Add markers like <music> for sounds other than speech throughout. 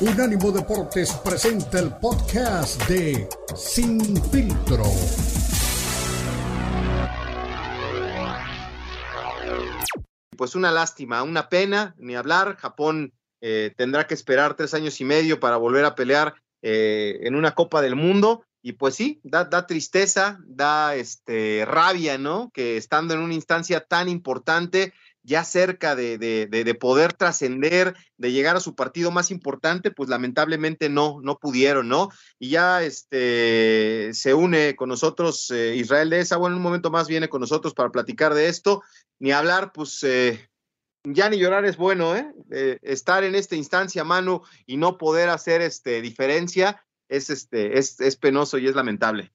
Unánimo Deportes presenta el podcast de Sin Filtro. Pues una lástima, una pena, ni hablar. Japón eh, tendrá que esperar tres años y medio para volver a pelear eh, en una Copa del Mundo. Y pues sí, da, da, tristeza, da este, rabia, ¿no? Que estando en una instancia tan importante, ya cerca de, de, de poder trascender, de llegar a su partido más importante, pues lamentablemente no, no pudieron, ¿no? Y ya este, se une con nosotros eh, Israel de esa, bueno, en un momento más viene con nosotros para platicar de esto, ni hablar, pues eh, ya ni llorar es bueno, ¿eh? ¿eh? Estar en esta instancia, Manu, y no poder hacer este, diferencia, es, este, es, es penoso y es lamentable.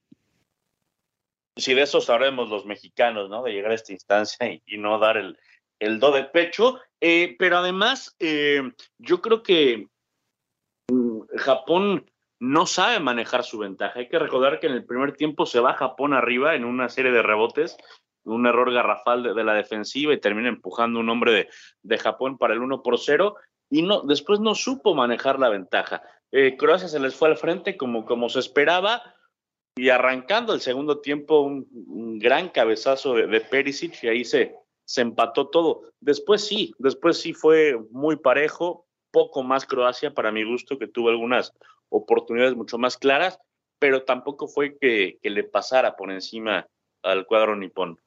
Sí, de eso sabremos los mexicanos, ¿no? De llegar a esta instancia y, y no dar el, el do de pecho. Eh, pero además, eh, yo creo que mm, Japón no sabe manejar su ventaja. Hay que recordar que en el primer tiempo se va Japón arriba en una serie de rebotes, un error garrafal de, la defensiva y termina empujando un hombre de, de, Japón para el 1 por 0 y no, después no supo manejar la ventaja. Eh, Croacia se les fue al frente como, como se esperaba y arrancando el segundo tiempo un, un gran cabezazo de, de Perisic y ahí se, se empató todo. Después sí, después sí fue muy parejo, poco más Croacia para mi gusto, que tuvo algunas oportunidades mucho más claras, pero tampoco fue que, que le pasara por encima al cuadro nipón.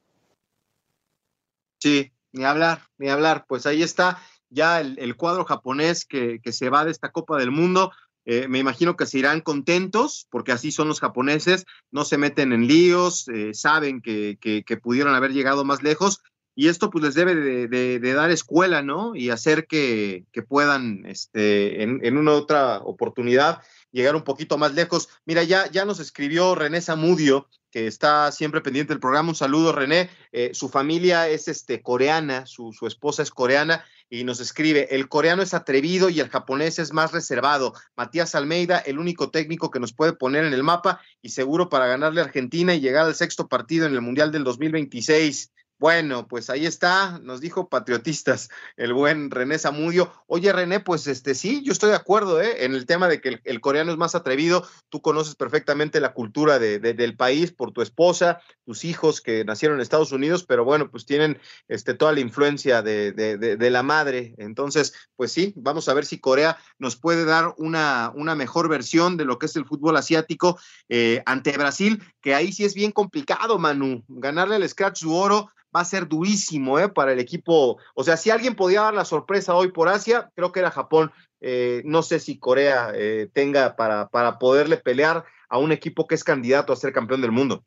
Sí, ni hablar, ni hablar. Pues ahí está ya el, cuadro japonés que, que, se va de esta Copa del Mundo. Eh, me imagino que se irán contentos, porque así son los japoneses, no se meten en líos, eh, saben que, que, que, pudieron haber llegado más lejos, y esto pues les debe de, dar escuela, ¿no? Y hacer que, puedan, este, en, en, una otra oportunidad, llegar un poquito más lejos. Mira, ya, ya nos escribió René Zamudio, que está siempre pendiente del programa. Un saludo, René. Eh, su familia es este, coreana, su, su, esposa es coreana, y nos escribe, el coreano es atrevido y el japonés es más reservado. Matías Almeida, el único técnico que nos puede poner en el mapa y seguro para ganarle a Argentina y llegar al sexto partido en el Mundial del 2026. Bueno, pues ahí está, nos dijo patriotistas el buen René Zamudio. Oye, René, pues este sí, yo estoy de acuerdo ¿eh? en el tema de que el, coreano es más atrevido. Tú conoces perfectamente la cultura de, del país por tu esposa, tus hijos que nacieron en Estados Unidos, pero bueno, pues tienen este, toda la influencia de, de, la madre. Entonces, pues sí, vamos a ver si Corea nos puede dar una, una mejor versión de lo que es el fútbol asiático eh, ante Brasil, que ahí sí es bien complicado, Manu. Ganarle al Scratch su oro va a ser durísimo ¿eh? para el equipo. O sea, si alguien podía dar la sorpresa hoy por Asia, creo que era Japón. Eh, no sé si Corea eh, tenga para, para poderle pelear a un equipo que es candidato a ser campeón del mundo.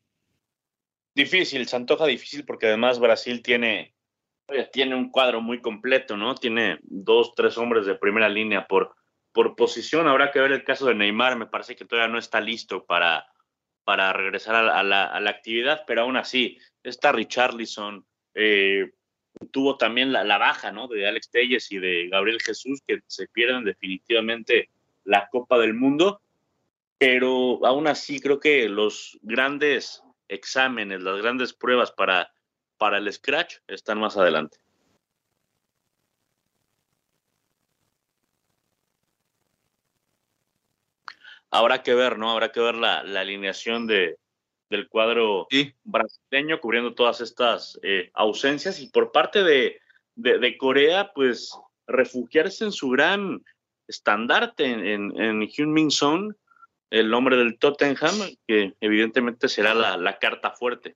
Difícil, se antoja difícil porque además Brasil tiene, tiene un cuadro muy completo, ¿no? Tiene dos, tres hombres de primera línea por, por posición. Habrá que ver el caso de Neymar, me parece que todavía no está listo para, para regresar a la, a la actividad, pero aún así, está Richarlison, eh, tuvo también la, baja ¿no? de Alex Telles y de Gabriel Jesús, que se pierden definitivamente la Copa del Mundo, pero aún así creo que los grandes exámenes, las grandes pruebas para, para el Scratch están más adelante. Habrá que ver, ¿no? Habrá que ver la, la alineación de, del cuadro sí. brasileño, cubriendo todas estas eh, ausencias. Y por parte de, de, de, Corea, pues refugiarse en su gran estandarte en, en, en Hyun-Min Son, el hombre del Tottenham, que evidentemente será la, la carta fuerte.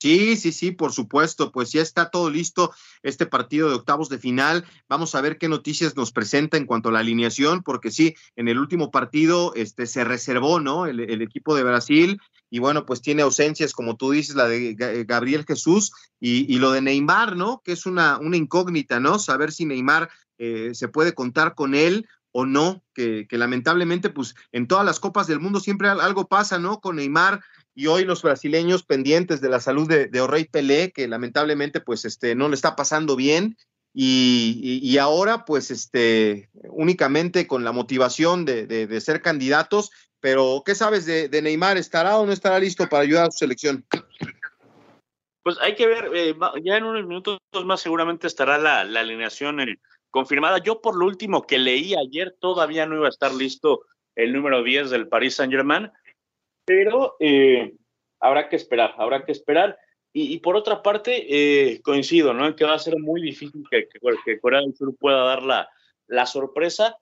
Sí, sí, sí, por supuesto, pues ya está todo listo este partido de octavos de final. Vamos a ver qué noticias nos presenta en cuanto a la alineación, porque sí, en el último partido este, se reservó, ¿no? El, equipo de Brasil y bueno, pues tiene ausencias, como tú dices, la de Gabriel Jesús y, y lo de Neymar, ¿no? Que es una, una incógnita, ¿no? Saber si Neymar eh, se puede contar con él o no, que, que, lamentablemente, pues en todas las copas del mundo siempre algo pasa, ¿no? Con Neymar y hoy los brasileños pendientes de la salud de, de Orey Pelé, que lamentablemente, pues este, no le está pasando bien. Y, ahora, pues, este, únicamente con la motivación de, ser candidatos, pero ¿qué sabes de, Neymar? ¿Estará o no estará listo para ayudar a su selección? Pues hay que ver, eh, ya en unos minutos más seguramente estará la, la alineación el, confirmada. Yo por lo último que leí ayer todavía no iba a estar listo el número 10 del Paris Saint Germain, pero eh, habrá que esperar, habrá que esperar. Y, por otra parte, eh, coincido, ¿no? Que va a ser muy difícil que, que, Corea del Sur pueda dar la, la sorpresa,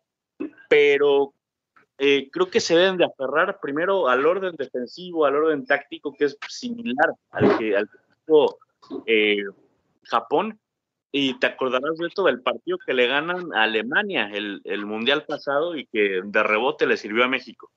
pero eh, creo que se deben de aferrar primero al orden defensivo, al orden táctico, que es similar al que al eh, Japón. Y te acordarás de esto del partido que le ganan a Alemania el, el Mundial pasado y que de rebote le sirvió a México.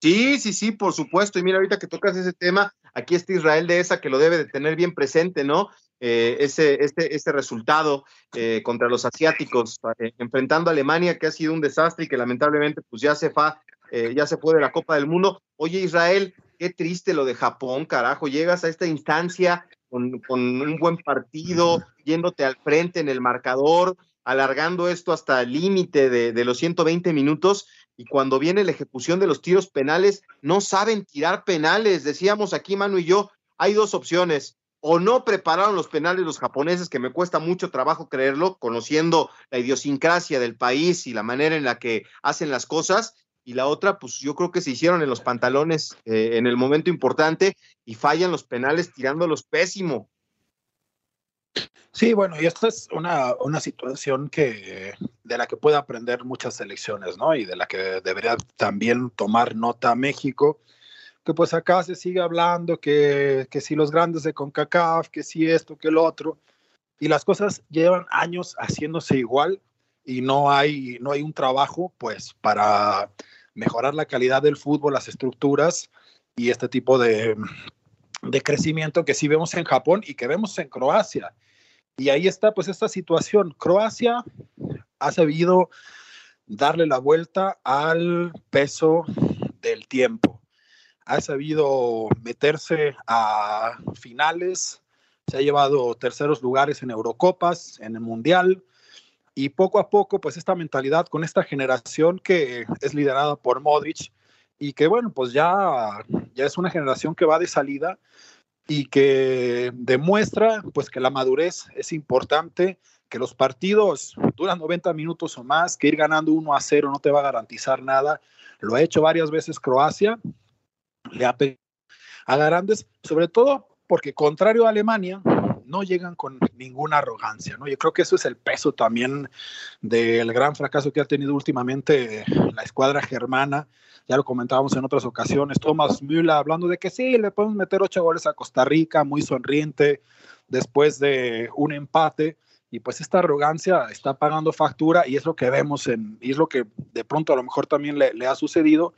Sí, sí, sí, por supuesto. Y mira, ahorita que tocas ese tema, aquí está Israel de esa que lo debe de tener bien presente, ¿no? Eh, ese, este, este resultado eh, contra los asiáticos, eh, enfrentando a Alemania, que ha sido un desastre y que lamentablemente pues ya se, fa, ya se fue de la Copa del Mundo. Oye, Israel, qué triste lo de Japón, carajo, llegas a esta instancia con, con un buen partido, yéndote al frente en el marcador, alargando esto hasta el límite de, de, los 120 minutos y cuando viene la ejecución de los tiros penales, no saben tirar penales. Decíamos aquí, Manu y yo, hay dos opciones o no prepararon los penales los japoneses, que me cuesta mucho trabajo creerlo, conociendo la idiosincrasia del país y la manera en la que hacen las cosas. Y la otra, pues yo creo que se hicieron en los pantalones eh, en el momento importante y fallan los penales tirándolos pésimo. Sí, bueno, y esta es una, una situación que, de la que puede aprender muchas selecciones, ¿no? Y de la que debería también tomar nota México que pues acá se sigue hablando que, que si los grandes de CONCACAF, que si esto, que el otro, y las cosas llevan años haciéndose igual y no hay, no hay un trabajo pues para mejorar la calidad del fútbol, las estructuras y este tipo de, de crecimiento que sí vemos en Japón y que vemos en Croacia. Y ahí está pues esta situación. Croacia ha sabido darle la vuelta al peso del tiempo ha sabido meterse a finales, se ha llevado terceros lugares en Eurocopas, en el Mundial, y poco a poco, pues esta mentalidad con esta generación que es liderada por Modric y que bueno, pues ya, ya es una generación que va de salida y que demuestra pues que la madurez es importante, que los partidos duran 90 minutos o más, que ir ganando 1 a 0 no te va a garantizar nada. Lo ha hecho varias veces Croacia le ha a grandes, sobre todo porque contrario a Alemania, no llegan con ninguna arrogancia, ¿no? Yo creo que eso es el peso también del gran fracaso que ha tenido últimamente la escuadra germana. Ya lo comentábamos en otras ocasiones. Thomas Müller hablando de que sí, le podemos meter ocho goles a Costa Rica, muy sonriente, después de un empate. Y pues esta arrogancia está pagando factura y es lo que vemos en, y es lo que de pronto a lo mejor también le, le ha sucedido.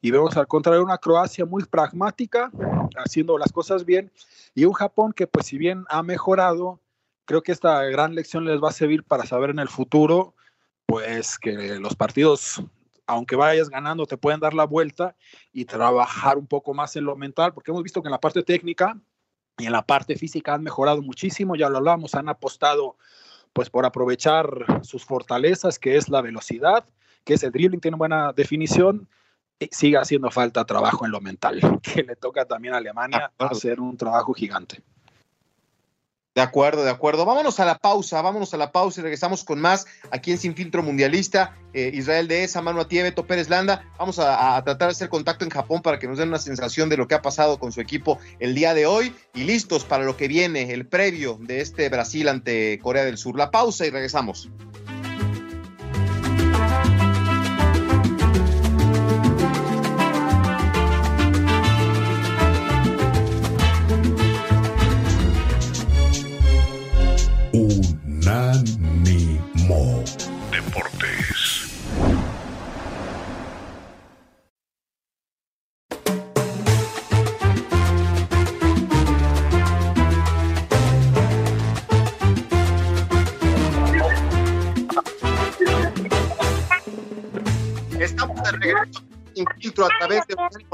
Y vemos al contrario una Croacia muy pragmática, haciendo las cosas bien, y un Japón que pues si bien ha mejorado, creo que esta gran lección les va a servir para saber en el futuro, pues que los partidos, aunque vayas ganando, te pueden dar la vuelta y trabajar un poco más en lo mental, porque hemos visto que en la parte técnica y en la parte física han mejorado muchísimo, ya lo hablamos, han apostado pues por aprovechar sus fortalezas, que es la velocidad, que es el dribbling, tiene buena definición, eh, sigue haciendo falta trabajo en lo mental, <laughs> que le toca también a Alemania hacer un trabajo gigante. De acuerdo, de acuerdo. Vámonos a la pausa, vámonos a la pausa y regresamos con más aquí en Sin Filtro Mundialista. Eh, Israel de esa, Manu Atía, Beto Pérez Landa. Vamos a, a, tratar de hacer contacto en Japón para que nos den una sensación de lo que ha pasado con su equipo el día de hoy y listos para lo que viene, el previo de este Brasil ante Corea del Sur. La pausa y regresamos.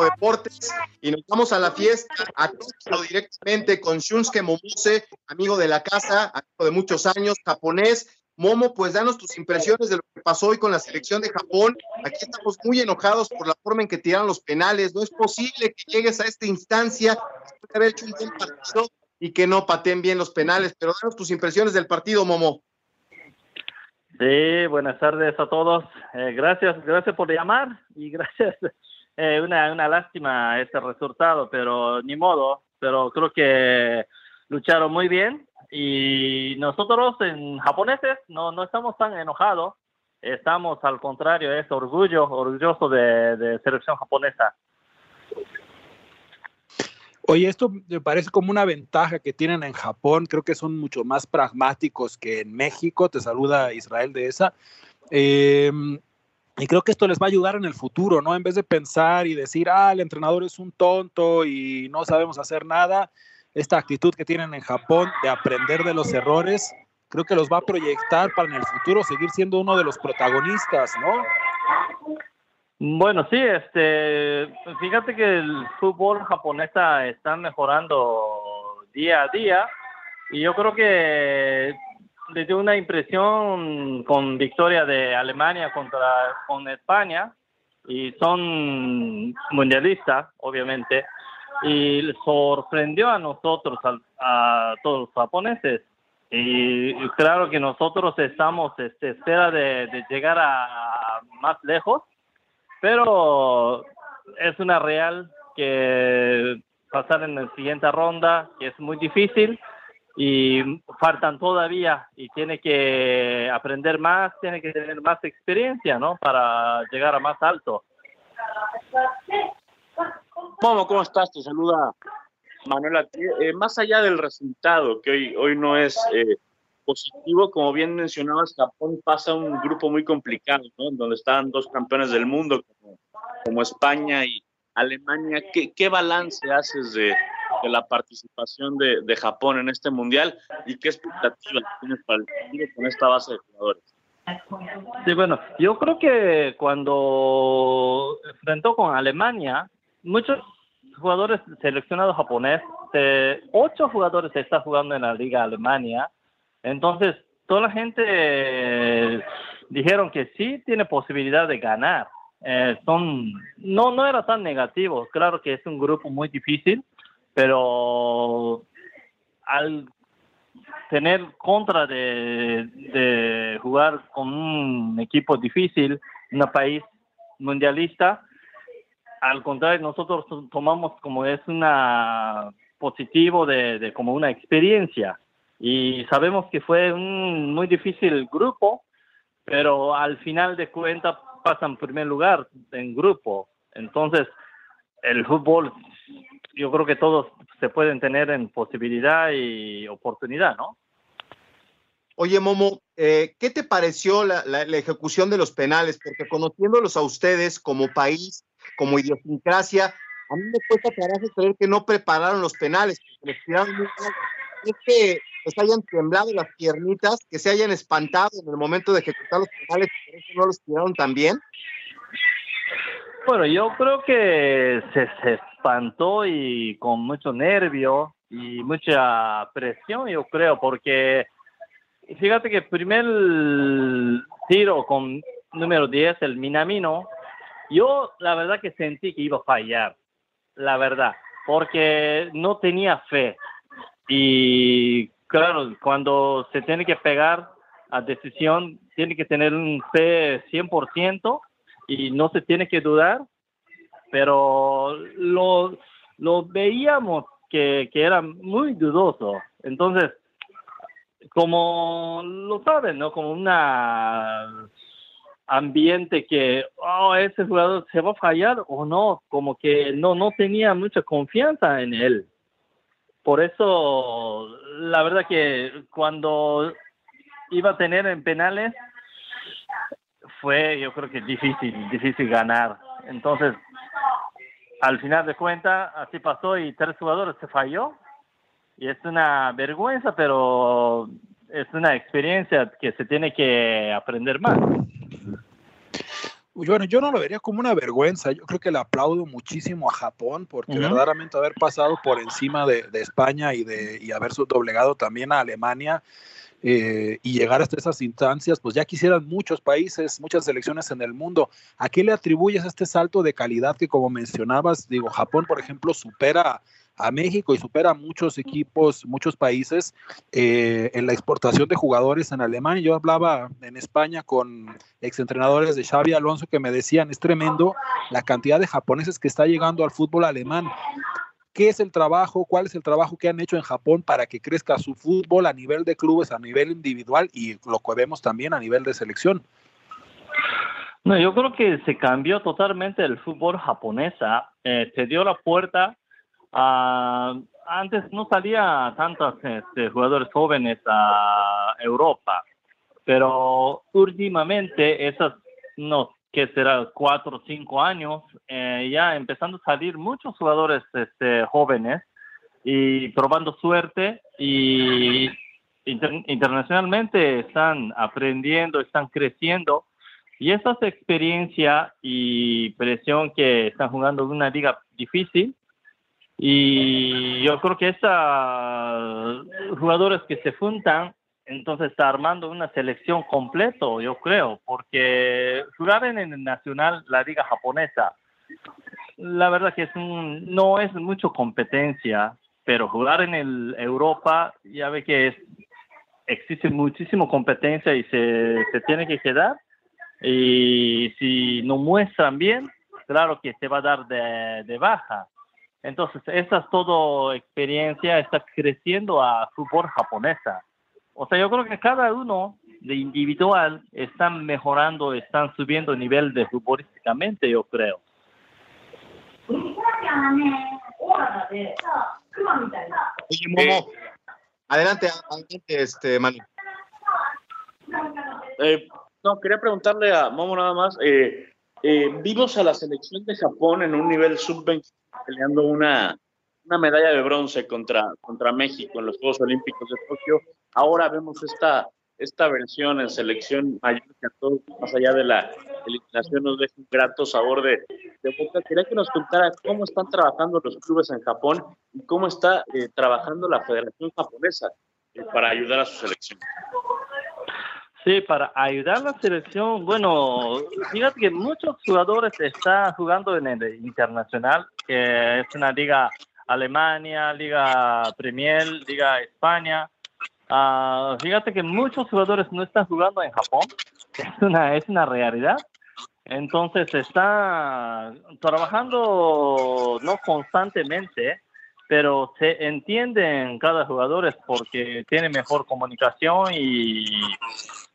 Deportes y nos vamos a la fiesta a directamente con Shunsuke Momose, amigo de la casa, amigo de muchos años, japonés. Momo, pues danos tus impresiones de lo que pasó hoy con la selección de Japón. Aquí estamos muy enojados por la forma en que tiraron los penales. No es posible que llegues a esta instancia después de haber hecho un buen partido y que no pateen bien los penales. Pero danos tus impresiones del partido, Momo. Sí, buenas tardes a todos. Eh, gracias, gracias por llamar y <laughs> gracias. Eh, una, una lástima este resultado, pero ni modo. Pero creo que lucharon muy bien y nosotros en japoneses no, no estamos tan enojados. Estamos al contrario, es orgullo, orgulloso de, de selección japonesa. Oye, esto me parece como una ventaja que tienen en Japón. Creo que son mucho más pragmáticos que en México. Te saluda Israel de esa. Eh, y creo que esto les va a ayudar en el futuro, ¿no? En vez de pensar y decir, ah, el entrenador es un tonto y no sabemos hacer nada, esta actitud que tienen en Japón de aprender de los errores, creo que los va a proyectar para en el futuro seguir siendo uno de los protagonistas, ¿no? Bueno, sí, este, fíjate que el fútbol japonés está mejorando día a día y yo creo que le dio una impresión con victoria de Alemania contra con España y son mundialistas, obviamente, y sorprendió a nosotros, a, todos los japoneses. Y, claro que nosotros estamos este, espera de, llegar a más lejos pero es una real que pasar en la siguiente ronda, que es muy difícil y faltan todavía y tiene que aprender más, tiene que tener más experiencia, ¿no? Para llegar a más alto. Momo, ¿cómo estás? Te saluda Manuela. Eh, más allá del resultado, que hoy, hoy no es eh, positivo, como bien mencionabas, Japón pasa un grupo muy complicado, ¿no? Donde están dos campeones del mundo, como, España y Alemania. ¿Qué, qué balance haces de, de la participación de, de, Japón en este mundial y qué expectativas tienes para el futuro con esta base de jugadores? Sí, bueno, yo creo que cuando enfrentó con Alemania, muchos jugadores seleccionados japoneses, eh, ocho jugadores están jugando en la Liga Alemania, entonces, toda la gente eh, dijeron que sí tiene posibilidad de ganar. Eh, son, no, no era tan negativo. Claro que es un grupo muy difícil, pero al tener contra de, de jugar con un equipo difícil, un país mundialista, al contrario, nosotros tomamos como es una positivo de, de como una experiencia y sabemos que fue un muy difícil grupo, pero al final de cuentas pasan primer lugar en grupo. Entonces, el fútbol, yo creo que todos se pueden tener en posibilidad y oportunidad, ¿no? Oye, Momo, eh, ¿qué te pareció la, la, ejecución de los penales? Porque conociéndolos a ustedes como país, como idiosincrasia, a mí me cuesta trabajo creer que no prepararon los penales, que muy. Es que les hayan temblado las piernitas, que se hayan espantado en el momento de ejecutar los penales, por eso no los tiraron tan bien? Bueno, yo creo que se, se espantó y con mucho nervio y mucha presión, yo creo, porque fíjate que el primer tiro con número 10, el Minamino, yo la verdad que sentí que iba a fallar, la verdad, porque no tenía fe. Y claro, cuando se tiene que pegar a decisión, tiene que tener un fe 100% y no se tiene que dudar, pero lo, lo veíamos que, que era muy dudoso. Entonces, como lo saben, ¿no? Como una ambiente que, oh, ese jugador se va a fallar o no, como que no, no tenía mucha confianza en él. Por eso, la verdad que cuando iba a tener en penales, fue yo creo que difícil, difícil ganar. Entonces, al final de cuentas, así pasó y tres jugadores se falló. Y es una vergüenza, pero es una experiencia que se tiene que aprender más. Bueno, yo no lo vería como una vergüenza. Yo creo que le aplaudo muchísimo a Japón porque uh -huh. verdaderamente haber pasado por encima de, de España y, de, y haber doblegado también a Alemania eh, y llegar hasta esas instancias, pues ya quisieran muchos países, muchas selecciones en el mundo. ¿A qué le atribuyes este salto de calidad que, como mencionabas, digo, Japón, por ejemplo, supera a México y supera a muchos equipos, muchos países eh, en la exportación de jugadores en Alemania. Yo hablaba en España con exentrenadores de Xavi Alonso que me decían, es tremendo la cantidad de japoneses que está llegando al fútbol alemán. ¿Qué es el trabajo? ¿Cuál es el trabajo que han hecho en Japón para que crezca su fútbol a nivel de clubes, a nivel individual y lo que vemos también a nivel de selección? No, yo creo que se cambió totalmente el fútbol japonesa. Eh, se dio la puerta a... Antes no salía tantos este, jugadores jóvenes a Europa, pero últimamente, esas, no, que será cuatro o cinco años, eh, ya empezando a salir muchos jugadores este, jóvenes y probando suerte y internacionalmente están aprendiendo, están creciendo y esa experiencia y presión que están jugando en una liga difícil. Y yo creo que estos jugadores que se juntan, entonces está armando una selección completo, yo creo, porque jugar en el nacional, la liga japonesa, la verdad que es un, no es mucho competencia, pero jugar en el Europa, ya ve que es, existe muchísima competencia y se, se tiene que quedar y si no muestran bien, claro que se va a dar de, baja. Entonces, esa es todo experiencia, está creciendo a fútbol japonesa. O sea, yo creo que cada uno de individual están mejorando, están subiendo el nivel de futbolísticamente, yo creo. Oye, Momo, adelante, adelante, este, Manu. Eh, no, quería preguntarle a Momo nada más. Eh, eh, vimos a la selección de Japón en un nivel sub-20 peleando una, una medalla de bronce contra, contra México en los Juegos Olímpicos de Tokio. Ahora vemos esta, esta versión en selección mayor que a todos, más allá de la eliminación, nos deja un grato sabor de, boca. Quería que nos contara cómo están trabajando los clubes en Japón y cómo está eh, trabajando la Federación Japonesa para ayudar a su selección. Sí, para ayudar a la selección, bueno, fíjate que muchos jugadores están jugando en el internacional, que es una liga Alemania, liga Premier, liga España. Uh, fíjate que muchos jugadores no están jugando en Japón, <laughs> es una, es una realidad. Entonces está trabajando no constantemente, pero se entienden cada jugador porque tiene mejor comunicación y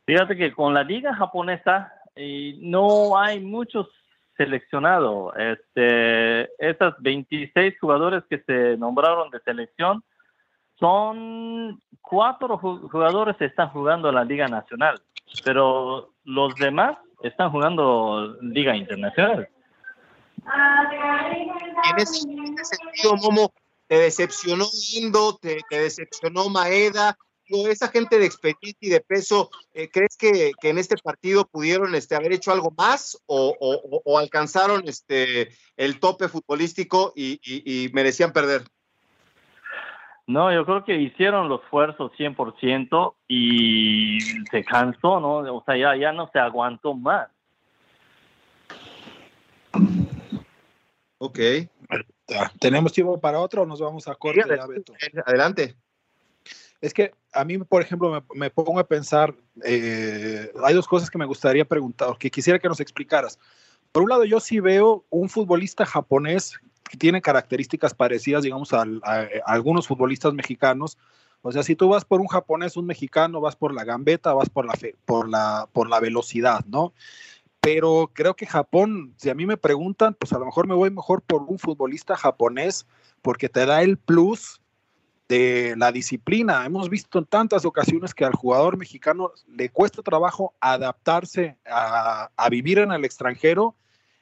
Fíjate que con la liga japonesa eh, no hay muchos seleccionados. Este, esas 26 jugadores que se nombraron de selección, son cuatro jugadores que están jugando la liga nacional, pero los demás están jugando liga internacional. En ese, sentido, Momo, te decepcionó Indo, te, decepcionó Maeda, esa gente de experiencia y de peso, eh, ¿crees que, en este partido pudieron este, haber hecho algo más o, alcanzaron este, el tope futbolístico y, merecían perder? No, yo creo que hicieron los esfuerzos 100% y se cansó, ¿no? O sea, ya, ya no se aguantó más. Ok. ¿Tenemos tiempo para otro o nos vamos a corte? adelante. Es que a mí, por ejemplo, me, pongo a pensar, eh, hay dos cosas que me gustaría preguntar, que quisiera que nos explicaras. Por un lado, yo sí veo un futbolista japonés tiene características parecidas, digamos, a, algunos futbolistas mexicanos. O sea, si tú vas por un japonés, un mexicano, vas por la gambeta, vas por la, por la, por la velocidad, ¿no? Pero creo que Japón, si a mí me preguntan, pues a lo mejor me voy mejor por un futbolista japonés porque te da el plus de la disciplina. Hemos visto en tantas ocasiones que al jugador mexicano le cuesta trabajo adaptarse a, vivir en el extranjero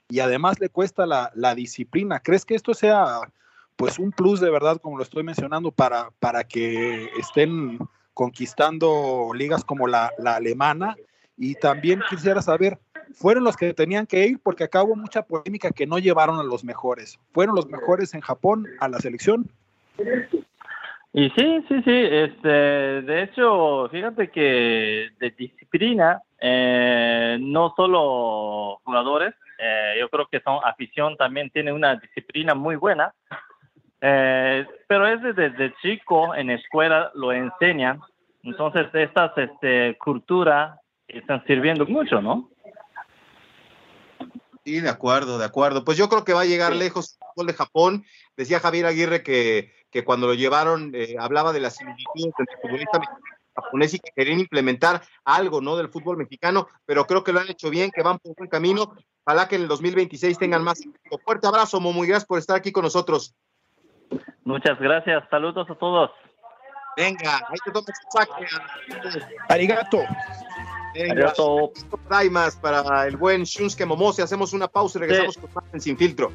y además le cuesta la, disciplina. ¿Crees que esto sea pues un plus de verdad, como lo estoy mencionando, para, para que estén conquistando ligas como la, la alemana? Y también quisiera saber, ¿fueron los que tenían que ir? Porque acá mucha polémica que no llevaron a los mejores. ¿Fueron los mejores en Japón a la selección? Y sí, sí, sí, este, de hecho, fíjate que de disciplina, eh, no solo jugadores, eh, yo creo que son afición también tiene una disciplina muy buena, Eh, pero es desde, chico en escuela lo enseñan, entonces estas este, culturas están sirviendo mucho, ¿no? Sí, de acuerdo, de acuerdo. Pues yo creo que va a llegar lejos el fútbol de Japón. Decía Javier Aguirre que, que cuando lo llevaron eh, hablaba de las similitudes entre futbolista mexicano y japonés y que querían implementar algo, ¿no? Del fútbol mexicano, pero creo que lo han hecho bien, que van por buen camino. Ojalá que en el 2026 tengan más. Fuerte abrazo, Momo, y gracias por estar aquí con nosotros. Muchas gracias. Saludos a todos. Venga, ahí te tomas saque. Arigato. Venga, hay más para el buen Shunsuke Momose. Hacemos una pausa y regresamos con más en Sin Filtro.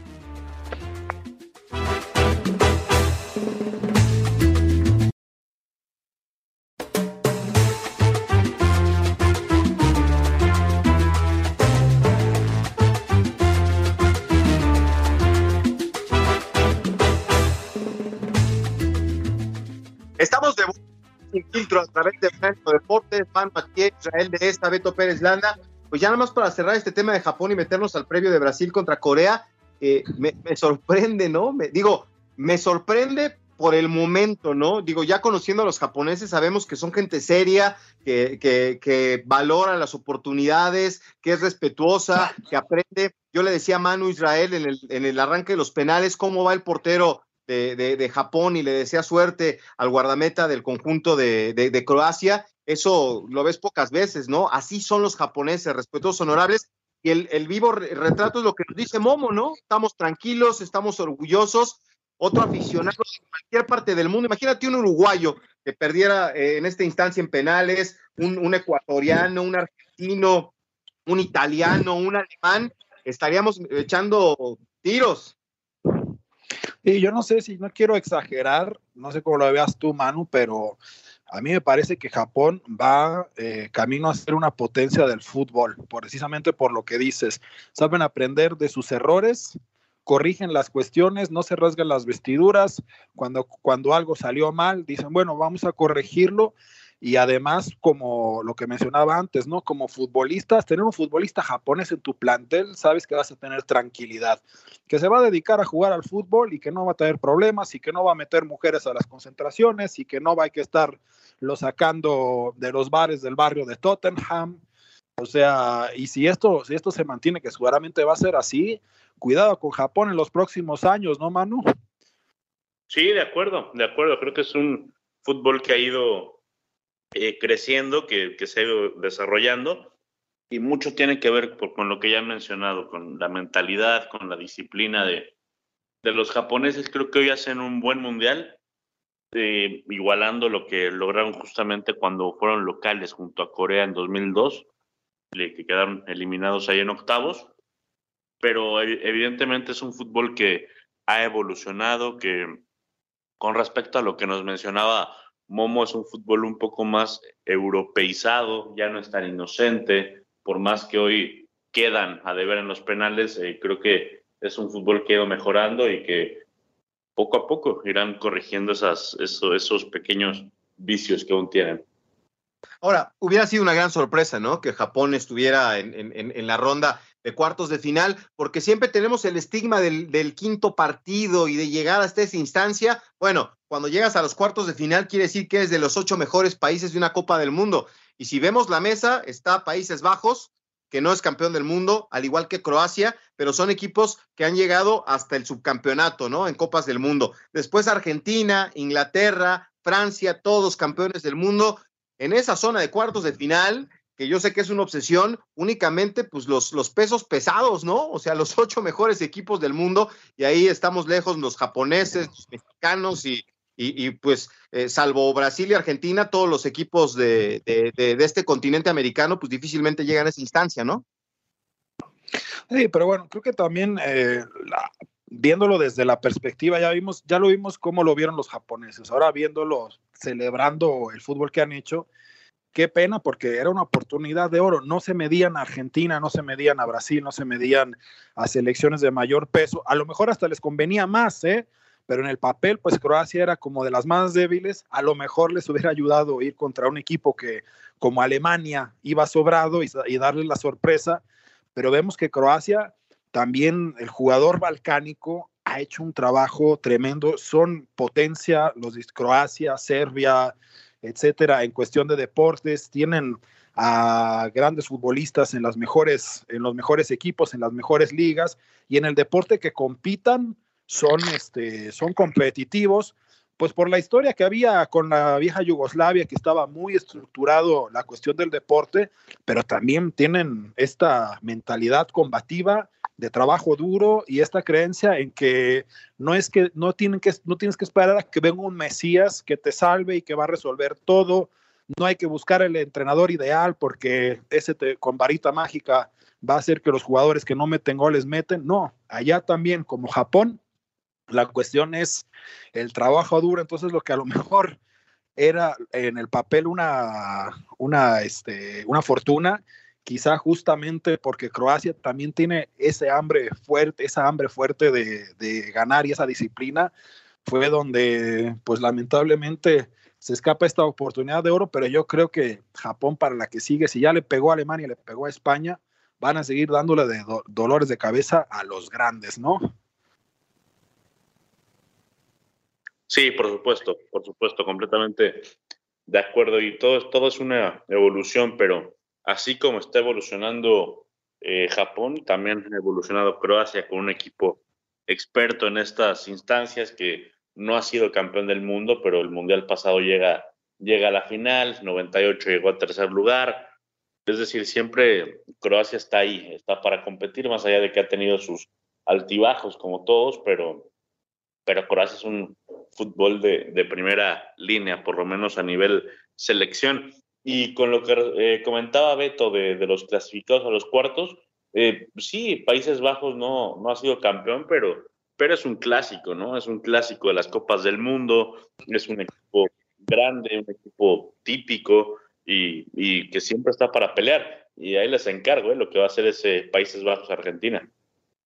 Deportes, Van Matier, Israel de esta, Beto Pérez Landa. Pues ya nada más para cerrar este tema de Japón y meternos al previo de Brasil contra Corea, eh, me, sorprende, ¿no? Me, digo, me sorprende por el momento, ¿no? Digo, ya conociendo a los japoneses, sabemos que son gente seria, que, que, que valora las oportunidades, que es respetuosa, que aprende. Yo le decía a Manu Israel en el, en el arranque de los penales cómo va el portero de, Japón y le desea suerte al guardameta del conjunto de, Croacia, eso lo ves pocas veces, ¿no? Así son los japoneses, respetuosos, honorables. Y el, vivo retrato es lo que nos dice Momo, ¿no? Estamos tranquilos, estamos orgullosos. Otro aficionado en cualquier parte del mundo, imagínate un uruguayo que perdiera eh, en esta instancia en penales, un, un ecuatoriano, un argentino, un italiano, un alemán, estaríamos echando tiros. Y yo no sé si no quiero exagerar, no sé cómo lo veas tú, Manu, pero a mí me parece que Japón va eh, camino a ser una potencia del fútbol, precisamente por lo que dices. Saben aprender de sus errores, corrigen las cuestiones, no se rasgan las vestiduras. Cuando, cuando algo salió mal, dicen, bueno, vamos a corregirlo y además, como lo que mencionaba antes, ¿no? Como futbolistas, tener un futbolista japonés en tu plantel, sabes que vas a tener tranquilidad, que se va a dedicar a jugar al fútbol y que no va a tener problemas y que no va a meter mujeres a las concentraciones y que no va a que estar lo sacando de los bares del barrio de Tottenham. O sea, y si esto, si esto se mantiene, que seguramente va a ser así, cuidado con Japón en los próximos años, ¿no, Manu? Sí, de acuerdo, de acuerdo. Creo que es un fútbol que ha ido eh, creciendo, que, se ha ido desarrollando, y mucho tiene que ver con lo que ya he mencionado, con la mentalidad, con la disciplina de, de los japoneses. Creo que hoy hacen un buen mundial, eh, igualando lo que lograron justamente cuando fueron locales junto a Corea en 2002, que quedaron eliminados ahí en octavos. Pero evidentemente es un fútbol que ha evolucionado, que con respecto a lo que nos mencionaba Momo es un fútbol un poco más europeizado, ya no es tan inocente, por más que hoy quedan a deber en los penales, eh, creo que es un fútbol que ha ido mejorando y que poco a poco irán corrigiendo esos, pequeños vicios que aún tienen. Ahora, hubiera sido una gran sorpresa, ¿no? Que Japón estuviera en la ronda de cuartos de final, porque siempre tenemos el estigma del, quinto partido y de llegar hasta esa instancia. Bueno, cuando llegas a los cuartos de final, quiere decir que es de los ocho mejores países de una Copa del Mundo. Y si vemos la mesa, está Países Bajos, que no es campeón del mundo, al igual que Croacia, pero son equipos que han llegado hasta el subcampeonato, ¿no? En Copas del Mundo. Después Argentina, Inglaterra, Francia, todos campeones del mundo. En esa zona de cuartos de final, que yo sé que es una obsesión, únicamente pues los, los pesos pesados, ¿no? O sea, los <laughs> ocho mejores equipos del mundo, y ahí estamos lejos los japoneses, los mexicanos y, y, pues eh, salvo Brasil y Argentina, todos los equipos de, de, de, este continente americano pues difícilmente llegan a esa instancia, ¿no? Sí, pero bueno, creo que también eh, viéndolo desde la perspectiva, ya vimos, ya lo vimos cómo lo vieron los japoneses. Ahora viéndolo, celebrando el fútbol que han hecho, qué pena porque era una oportunidad de oro. No se medían a Argentina, no se medían a Brasil, no se medían a selecciones de mayor peso. A lo mejor hasta les convenía más, ¿eh? Pero en el papel, pues Croacia era como de las más débiles. A lo mejor les hubiera ayudado ir contra un equipo que, como Alemania, iba sobrado y, y darle la sorpresa. Pero vemos que Croacia, también el jugador balcánico, ha hecho un trabajo tremendo. Son potencia, los Croacia, Serbia, etcétera, en cuestión de deportes. Tienen a grandes futbolistas en, las mejores, en los mejores equipos, en las mejores ligas y en el deporte que compitan son, este, son competitivos pues por la historia que había con la vieja Yugoslavia, que estaba muy estructurado la cuestión del deporte, pero también tienen esta mentalidad combativa de trabajo duro y esta creencia en que no es que no tienen que no tienes que esperar a que venga un mesías que te salve y que va a resolver todo. No hay que buscar el entrenador ideal porque ese con varita mágica va a hacer que los jugadores que no meten goles meten. No, allá también como Japón la cuestión es el trabajo duro, entonces lo que a lo mejor era en el papel una, una, este, una fortuna, quizá justamente porque Croacia también tiene ese hambre fuerte, esa hambre fuerte de, ganar y esa disciplina, fue donde pues lamentablemente se escapa esta oportunidad de oro, pero yo creo que Japón para la que sigue, si ya le pegó a Alemania, le pegó a España, van a seguir dándole de dolores de cabeza a los grandes, ¿no? Sí, por supuesto, por supuesto, completamente de acuerdo. Y todo, todo es una evolución, pero así como está evolucionando eh, Japón, también ha evolucionado Croacia con un equipo experto en estas instancias que no ha sido campeón del mundo, pero el mundial pasado llega, llega a la final, 98 llegó a tercer lugar. Es decir, siempre Croacia está ahí, está para competir, más allá de que ha tenido sus altibajos como todos, pero, pero Croacia es un, fútbol de, primera línea, por lo menos a nivel selección. Y con lo que eh, comentaba Beto de, los clasificados a los cuartos, eh, sí, Países Bajos no, no ha sido campeón, pero, pero es un clásico, ¿no? Es un clásico de las Copas del Mundo, es un equipo grande, un equipo típico y, y que siempre está para pelear. Y ahí les encargo ¿eh? lo que va a hacer ese Países Bajos-Argentina.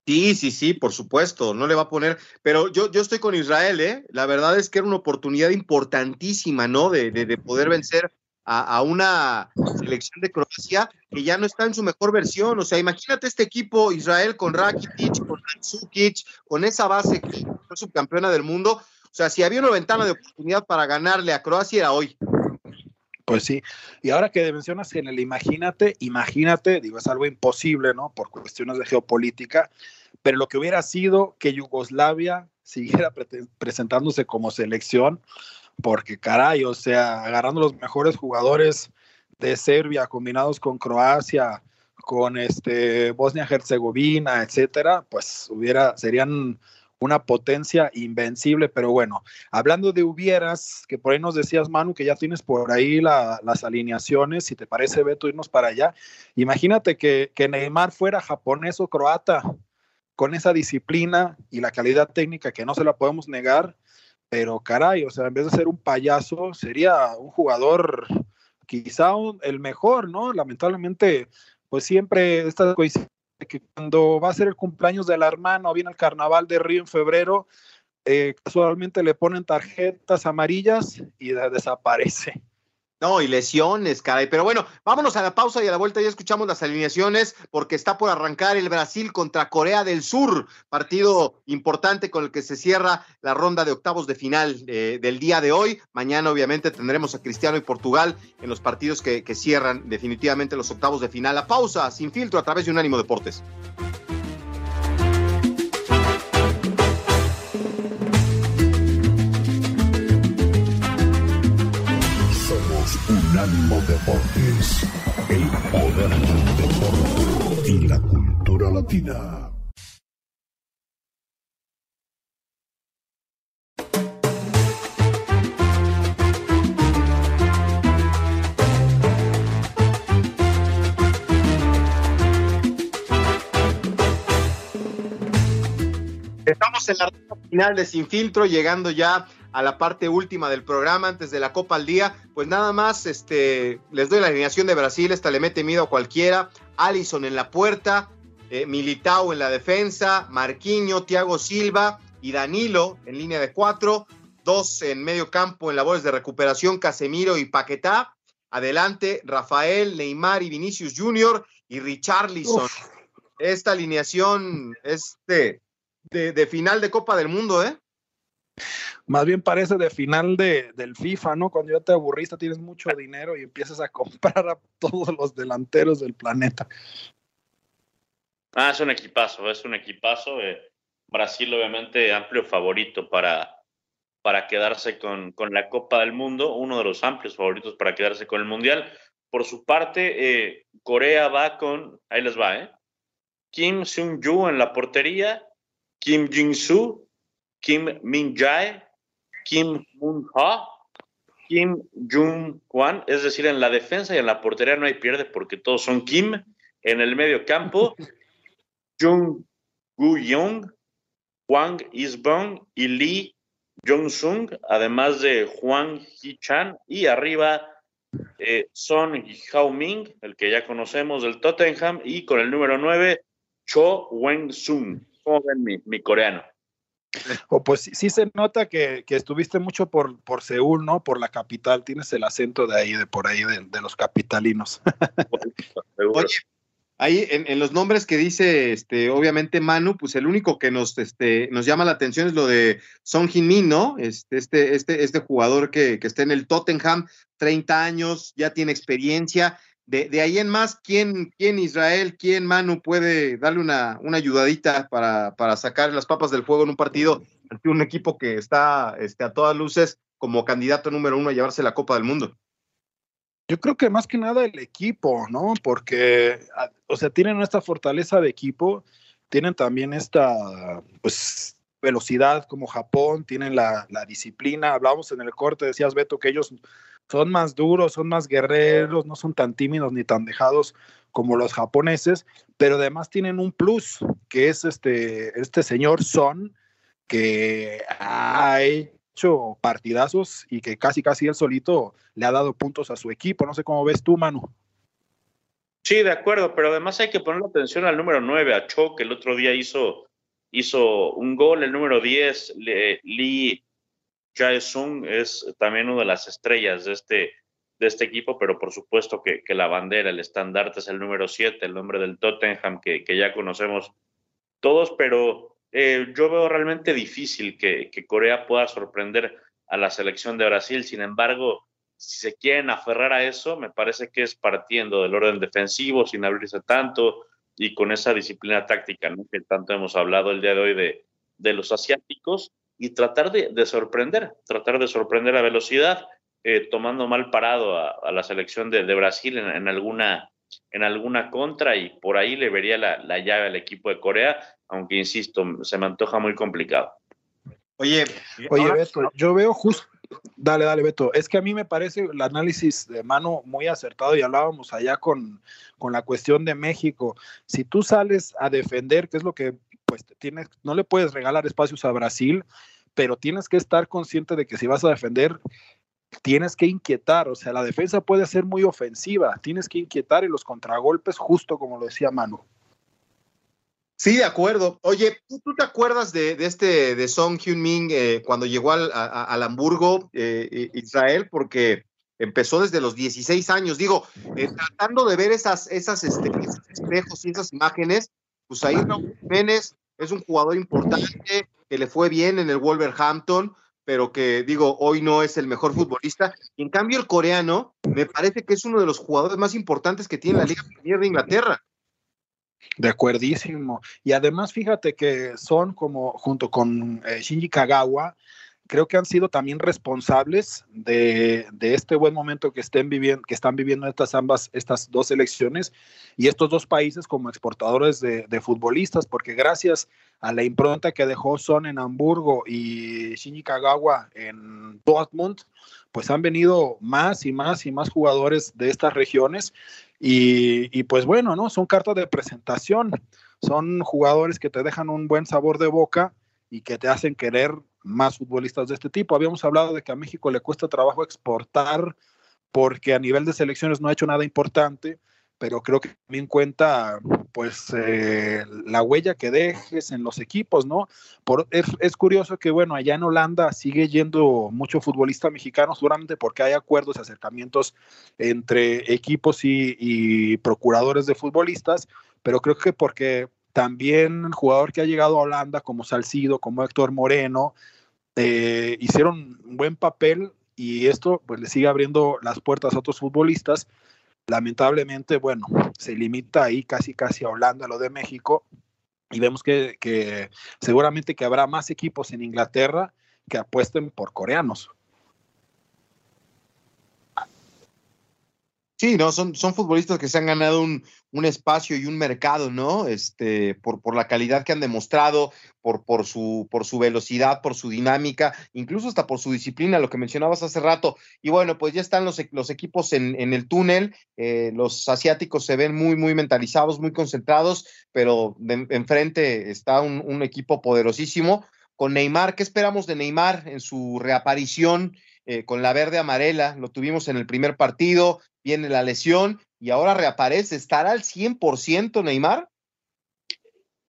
Sí, sí, sí, por supuesto, no le va a poner, pero yo, yo estoy con Israel, ¿eh? La verdad es que era una oportunidad importantísima, ¿no? De, de, poder vencer a, una selección de Croacia que ya no está en su mejor versión. O sea, imagínate este equipo Israel con Rakitic, con Sukic, con esa base que fue subcampeona del mundo. O sea, si había una ventana de oportunidad para ganarle a Croacia era hoy. Pues sí, y ahora que mencionas en el imagínate, imagínate, digo, es algo imposible, ¿no? Por cuestiones de geopolítica, pero lo que hubiera sido que Yugoslavia siguiera presentándose como selección, porque caray, o sea, agarrando los mejores jugadores de Serbia combinados con Croacia, con este Bosnia-Herzegovina, etcétera, pues hubiera, serían una potencia invencible, pero bueno, hablando de hubieras, que por ahí nos decías, Manu, que ya tienes por ahí las alineaciones, si te parece, Beto, irnos para allá. Imagínate que, que Neymar fuera japonés o croata, con esa disciplina y la calidad técnica que no se la podemos negar, pero caray, o sea, en vez de ser un payaso, sería un jugador quizá el mejor, ¿no? Lamentablemente, pues siempre estas coincidencias que cuando va a ser el cumpleaños de la hermana o viene el carnaval de Río en febrero, eh, casualmente le ponen tarjetas amarillas y desaparece. No, y lesiones, caray. Pero bueno, vámonos a la pausa y a la vuelta ya escuchamos las alineaciones porque está por arrancar el Brasil contra Corea del Sur, partido importante con el que se cierra la ronda de octavos de final eh, del día de hoy. Mañana obviamente tendremos a Cristiano y Portugal en los partidos que, que cierran definitivamente los octavos de final. La pausa sin filtro a través de Unánimo Deportes. El poder del deporte y la cultura latina. Estamos en la final de Sin Filtro, llegando ya a la parte última del programa antes de la Copa al Día. Pues nada más, este, les doy la alineación de Brasil, esta le mete miedo a cualquiera. Allison en la puerta, eh, Militao en la defensa, Marquinho, Thiago Silva y Danilo en línea de cuatro, dos en medio campo en labores de recuperación, Casemiro y Paquetá. Adelante, Rafael, Neymar y Vinicius Junior y Richarlison. Esta alineación, este, de, final de Copa del Mundo, ¿eh? Más bien parece de final de, del FIFA, ¿no? Cuando ya te aburriste, tienes mucho dinero y empiezas a <laughs> comprar a todos los delanteros del planeta. Ah, es un equipazo, es un equipazo. Eh, Brasil, obviamente, amplio favorito para, para quedarse con, con, la Copa del Mundo, uno de los amplios favoritos para quedarse con el Mundial. Por su parte, eh, Corea va con, ahí les va, ¿eh? Kim Seung-ju en la portería, Kim Jin-soo, Kim Min-jae, Kim Moon-ha, Kim Jung-hwan, es decir, en la defensa y en la portería no hay pierde porque todos son Kim. En el medio campo, <laughs> Jung Gu-young, Wang Isbong y Lee Jong-sung, además de Juan Hee-chan, y arriba eh, Son Hao-ming, el que ya conocemos del Tottenham, y con el número 9, Cho Wen-sung. ¿Cómo ven mi, coreano? Oh, pues sí, se nota que, estuviste mucho por, por Seúl, ¿no? Por la capital, tienes el acento de ahí, de por ahí, de, los capitalinos. Oye, ahí en, los nombres que dice, este, obviamente Manu, pues el único que nos, este, nos llama la atención es lo de Son Min, ¿no? Este, este, este, este jugador que, que, está en el Tottenham, 30 años, ya tiene experiencia. De, ahí en más, ¿quién, ¿quién, Israel, quién Manu puede darle una, una ayudadita para, para, sacar las papas del fuego en un partido ante un equipo que está este, a todas luces como candidato número uno a llevarse la Copa del Mundo? Yo creo que más que nada el equipo, ¿no? Porque, ah, o sea, tienen esta fortaleza de equipo, tienen también esta, pues, velocidad como Japón, tienen la, disciplina. Hablamos en el corte, decías Beto, que ellos son más duros, son más guerreros, no son tan tímidos ni tan dejados como los japoneses, pero además tienen un plus, que es este, este señor Son, que hay hecho partidazos y que casi casi él solito le ha dado puntos a su equipo. No sé cómo ves tú, Manu. Sí, de acuerdo, pero además hay que poner atención al número 9, a Cho, que el otro día hizo, hizo un gol, el número 10, Lee Jae-sung es también una de las estrellas de este, de este equipo, pero por supuesto que, que la bandera, el estandarte es el número 7, el nombre del Tottenham que, que ya conocemos todos, pero eh, yo veo realmente difícil que, Corea pueda sorprender a la selección de Brasil. Sin embargo, si se quieren aferrar a eso, me parece que es partiendo del orden defensivo, sin abrirse tanto y con esa disciplina táctica que tanto hemos hablado el día de hoy de, de los asiáticos y tratar de, sorprender, tratar de sorprender a velocidad, eh, tomando mal parado a, la selección de, Brasil en, alguna, en alguna contra y por ahí le vería la, la llave al equipo de Corea aunque insisto, se me antoja muy complicado. Oye, oye Beto, yo veo justo, dale, dale Beto, es que a mí me parece el análisis de mano muy acertado y hablábamos allá con, con la cuestión de México. Si tú sales a defender, que es lo que pues tienes, no le puedes regalar espacios a Brasil, pero tienes que estar consciente de que si vas a defender, tienes que inquietar, o sea, la defensa puede ser muy ofensiva, tienes que inquietar y los contragolpes, justo como lo decía Manu. Sí, de acuerdo. Oye, ¿tú, te acuerdas de, este, de Song Hyun-min eh, cuando llegó al, al Hamburgo, eh, Israel? Porque empezó desde los 16 años. Digo, eh, tratando de ver esas, esas, este, espejos y esas imágenes, pues ahí Raúl Jiménez es un jugador importante, que le fue bien en el Wolverhampton, pero que digo, hoy no es el mejor futbolista. Y en cambio, el coreano me parece que es uno de los jugadores más importantes que tiene la Liga Premier de Inglaterra. De acuerdísimo. Y además, fíjate que son como, junto con eh, Shinji Kagawa, creo que han sido también responsables de, este buen momento que, estén viviendo, que están viviendo estas ambas, estas dos elecciones y estos dos países como exportadores de, futbolistas, porque gracias a la impronta que dejó Son en Hamburgo y Shinji Kagawa en Dortmund, pues han venido más y más y más jugadores de estas regiones y, pues bueno, ¿no? Son cartas de presentación, son jugadores que te dejan un buen sabor de boca y que te hacen querer más futbolistas de este tipo. Habíamos hablado de que a México le cuesta trabajo exportar porque a nivel de selecciones no ha hecho nada importante, pero creo que también cuenta pues eh, la huella que dejes en los equipos, ¿no? Por, es, curioso que, bueno, allá en Holanda sigue yendo mucho futbolista mexicano, seguramente porque hay acuerdos y acercamientos entre equipos y, procuradores de futbolistas, pero creo que porque también jugador que ha llegado a Holanda como Salcido, como Héctor Moreno, eh, hicieron un buen papel y esto pues le sigue abriendo las puertas a otros futbolistas. Lamentablemente, bueno, se limita ahí casi casi a Holanda, lo de México, y vemos que, que seguramente que habrá más equipos en Inglaterra que apuesten por coreanos. Sí, no, son, son futbolistas que se han ganado un, un espacio y un mercado, ¿no? Este, por, por la calidad que han demostrado, por, por, su, por su velocidad, por su dinámica, incluso hasta por su disciplina, lo que mencionabas hace rato. Y bueno, pues ya están los, los equipos en, en el túnel, eh, los asiáticos se ven muy, muy mentalizados, muy concentrados, pero enfrente está un, un equipo poderosísimo. Con Neymar, ¿qué esperamos de Neymar en su reaparición? Eh, con la verde amarela, lo tuvimos en el primer partido, viene la lesión y ahora reaparece. ¿Estará al 100% Neymar?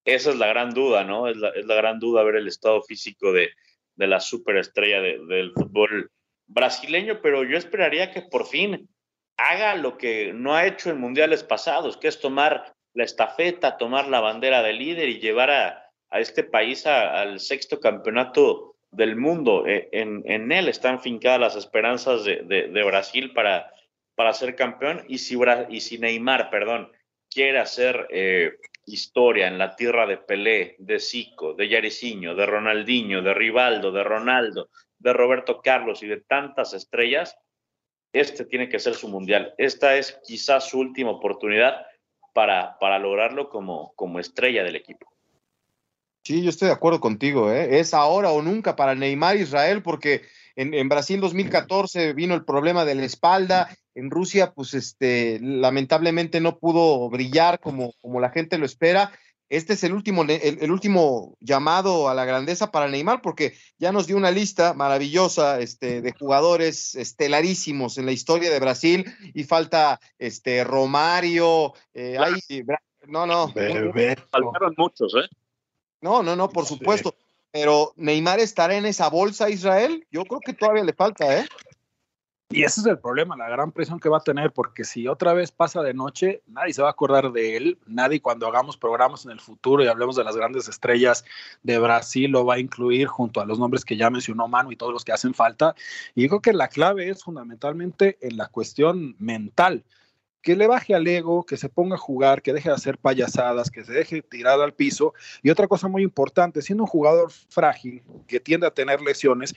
Esa es la gran duda, ¿no? Es la, es la gran duda ver el estado físico de, de la superestrella de, del fútbol brasileño, pero yo esperaría que por fin haga lo que no ha hecho en mundiales pasados, que es tomar la estafeta, tomar la bandera de líder y llevar a, a este país al sexto campeonato del mundo. Eh, en, en, él están fincadas las esperanzas de, de, Brasil para, para ser campeón y si, y si Neymar, perdón, quiere hacer eh, historia en la tierra de Pelé, de Zico, de Yariciño, de Ronaldinho, de Rivaldo, de Ronaldo, de Roberto Carlos y de tantas estrellas, este tiene que ser su mundial. Esta es quizás su última oportunidad para, para lograrlo como, como estrella del equipo. Sí, yo estoy de acuerdo contigo, ¿eh? es ahora o nunca para Neymar Israel porque en, en, Brasil 2014 vino el problema de la espalda, en Rusia pues este lamentablemente no pudo brillar como, como la gente lo espera. Este es el último, el, el, último llamado a la grandeza para Neymar, porque ya nos dio una lista maravillosa este, de jugadores estelarísimos en la historia de Brasil, y falta este Romario, eh, hay, no, no. Faltaron muchos, ¿eh? No, no, no, por supuesto. Pero Neymar estará en esa bolsa, Israel. Yo creo que todavía le falta, ¿eh? Y ese es el problema, la gran presión que va a tener, porque si otra vez pasa de noche, nadie se va a acordar de él, nadie cuando hagamos programas en el futuro y hablemos de las grandes estrellas de Brasil lo va a incluir junto a los nombres que ya mencionó Manu y todos los que hacen falta. Y yo creo que la clave es fundamentalmente en la cuestión mental que le baje al ego, que se ponga a jugar, que deje de hacer payasadas, que se deje tirado al piso. Y otra cosa muy importante, siendo un jugador frágil, que tiende a tener lesiones,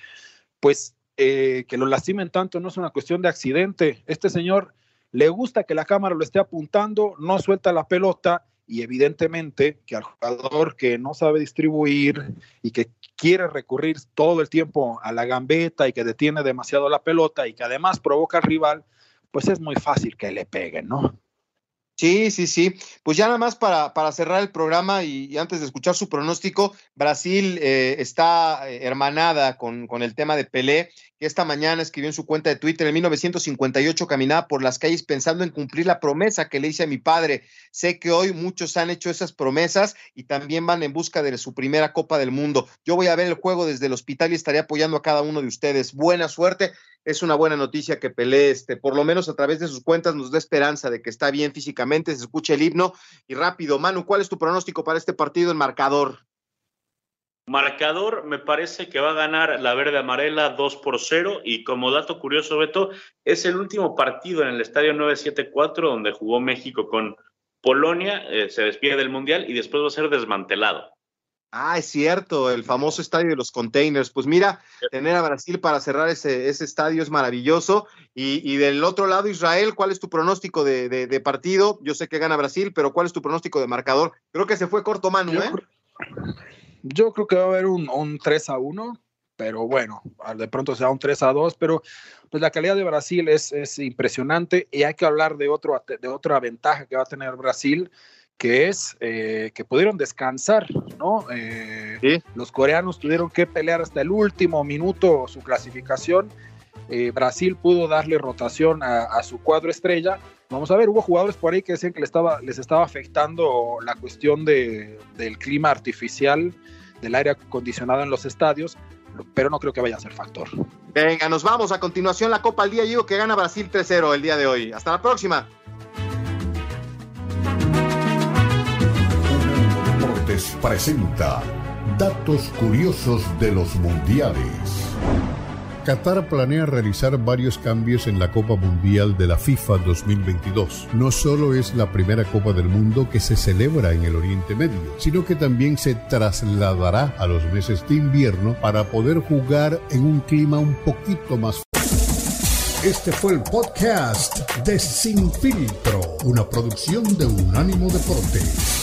pues eh, que lo lastimen tanto no es una cuestión de accidente. Este señor le gusta que la cámara lo esté apuntando, no suelta la pelota y evidentemente que al jugador que no sabe distribuir y que quiere recurrir todo el tiempo a la gambeta y que detiene demasiado la pelota y que además provoca al rival, pues es muy fácil que le peguen, ¿no? Sí, sí, sí. Pues ya nada más para, para cerrar el programa y, antes de escuchar su pronóstico, Brasil eh, está hermanada con, con, el tema de Pelé, esta mañana escribió en su cuenta de Twitter, en 1958 caminaba por las calles pensando en cumplir la promesa que le hice a mi padre. Sé que hoy muchos han hecho esas promesas y también van en busca de su primera Copa del Mundo. Yo voy a ver el juego desde el hospital y estaré apoyando a cada uno de ustedes. Buena suerte. Es una buena noticia que Pelé, este, por lo menos a través de sus cuentas, nos dé esperanza de que está bien físicamente, se escuche el himno. Y rápido, Manu, ¿cuál es tu pronóstico para este partido en marcador? Marcador, me parece que va a ganar la verde amarela 2 por 0 y como dato curioso, Beto, es el último partido en el estadio 974 donde jugó México con Polonia, eh, se despide del Mundial y después va a ser desmantelado. Ah, es cierto, el famoso estadio de los containers. Pues mira, tener a Brasil para cerrar ese, ese estadio es maravilloso. Y, y, del otro lado, Israel, ¿cuál es tu pronóstico de, de, de, partido? Yo sé que gana Brasil, pero ¿cuál es tu pronóstico de marcador? Creo que se fue corto mano, yo, ¿eh? Yo creo que va a haber un, un 3 a 1, pero bueno, de pronto será un 3 a 2, pero pues la calidad de Brasil es, es impresionante y hay que hablar de, otro, de otra ventaja que va a tener Brasil que es eh, que pudieron descansar, ¿no? Eh, ¿Sí? Los coreanos tuvieron que pelear hasta el último minuto su clasificación. Eh, Brasil pudo darle rotación a, a, su cuadro estrella. Vamos a ver, hubo jugadores por ahí que decían que les estaba, les estaba afectando la cuestión de, del clima artificial, del aire acondicionado en los estadios, pero no creo que vaya a ser factor. Venga, nos vamos. A continuación, la Copa al Día. Digo que gana Brasil 3-0 el día de hoy. Hasta la próxima. presenta Datos Curiosos de los Mundiales. Qatar planea realizar varios cambios en la Copa Mundial de la FIFA 2022. No solo es la primera Copa del Mundo que se celebra en el Oriente Medio, sino que también se trasladará a los meses de invierno para poder jugar en un clima un poquito más este fue el podcast de Sin Filtro, una producción de Unánimo Deportes.